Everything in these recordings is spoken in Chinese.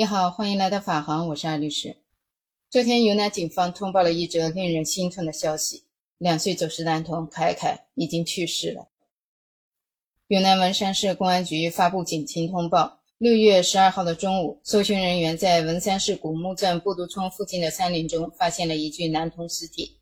你好，欢迎来到法航，我是艾律师。昨天云南警方通报了一则令人心痛的消息：两岁走失男童凯凯已经去世了。云南文山市公安局发布警情通报：六月十二号的中午，搜寻人员在文山市古木镇布都村附近的山林中发现了一具男童尸体。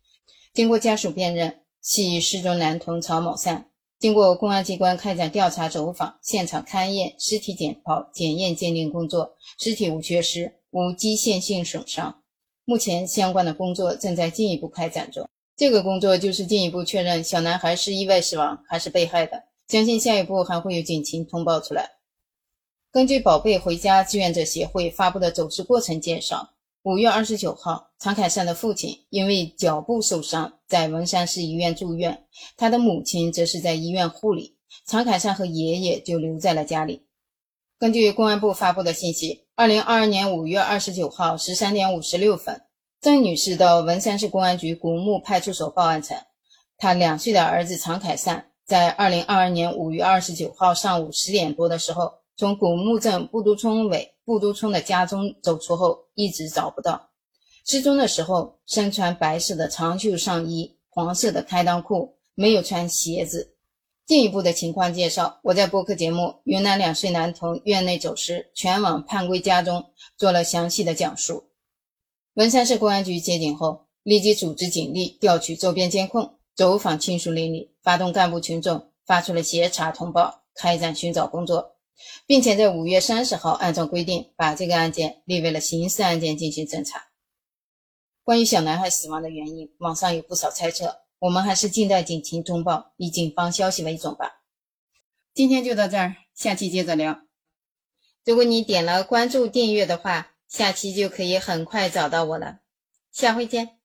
经过家属辨认，系失踪男童曹某善。经过公安机关开展调查走访、现场勘验、尸体解剖、检验鉴定工作，尸体无缺失，无机械性损伤。目前相关的工作正在进一步开展中。这个工作就是进一步确认小男孩是意外死亡还是被害的。相信下一步还会有警情通报出来。根据“宝贝回家”志愿者协会发布的走失过程介绍。五月二十九号，常凯善的父亲因为脚部受伤，在文山市医院住院，他的母亲则是在医院护理，常凯善和爷爷就留在了家里。根据公安部发布的信息，二零二二年五月二十九号十三点五十六分，郑女士到文山市公安局古木派出所报案称，她两岁的儿子常凯善在二零二二年五月二十九号上午十点多的时候，从古木镇布都村委。布都村的家中走出后，一直找不到。失踪的时候，身穿白色的长袖上衣，黄色的开裆裤，没有穿鞋子。进一步的情况介绍，我在播客节目《云南两岁男童院内走失，全网盼归家》中做了详细的讲述。文山市公安局接警后，立即组织警力调取周边监控，走访亲属邻里，发动干部群众，发出了协查通报，开展寻找工作。并且在五月三十号，按照规定把这个案件列为了刑事案件进行侦查。关于小男孩死亡的原因，网上有不少猜测，我们还是静待警情通报，以警方消息为准吧。今天就到这儿，下期接着聊。如果你点了关注订阅的话，下期就可以很快找到我了。下回见。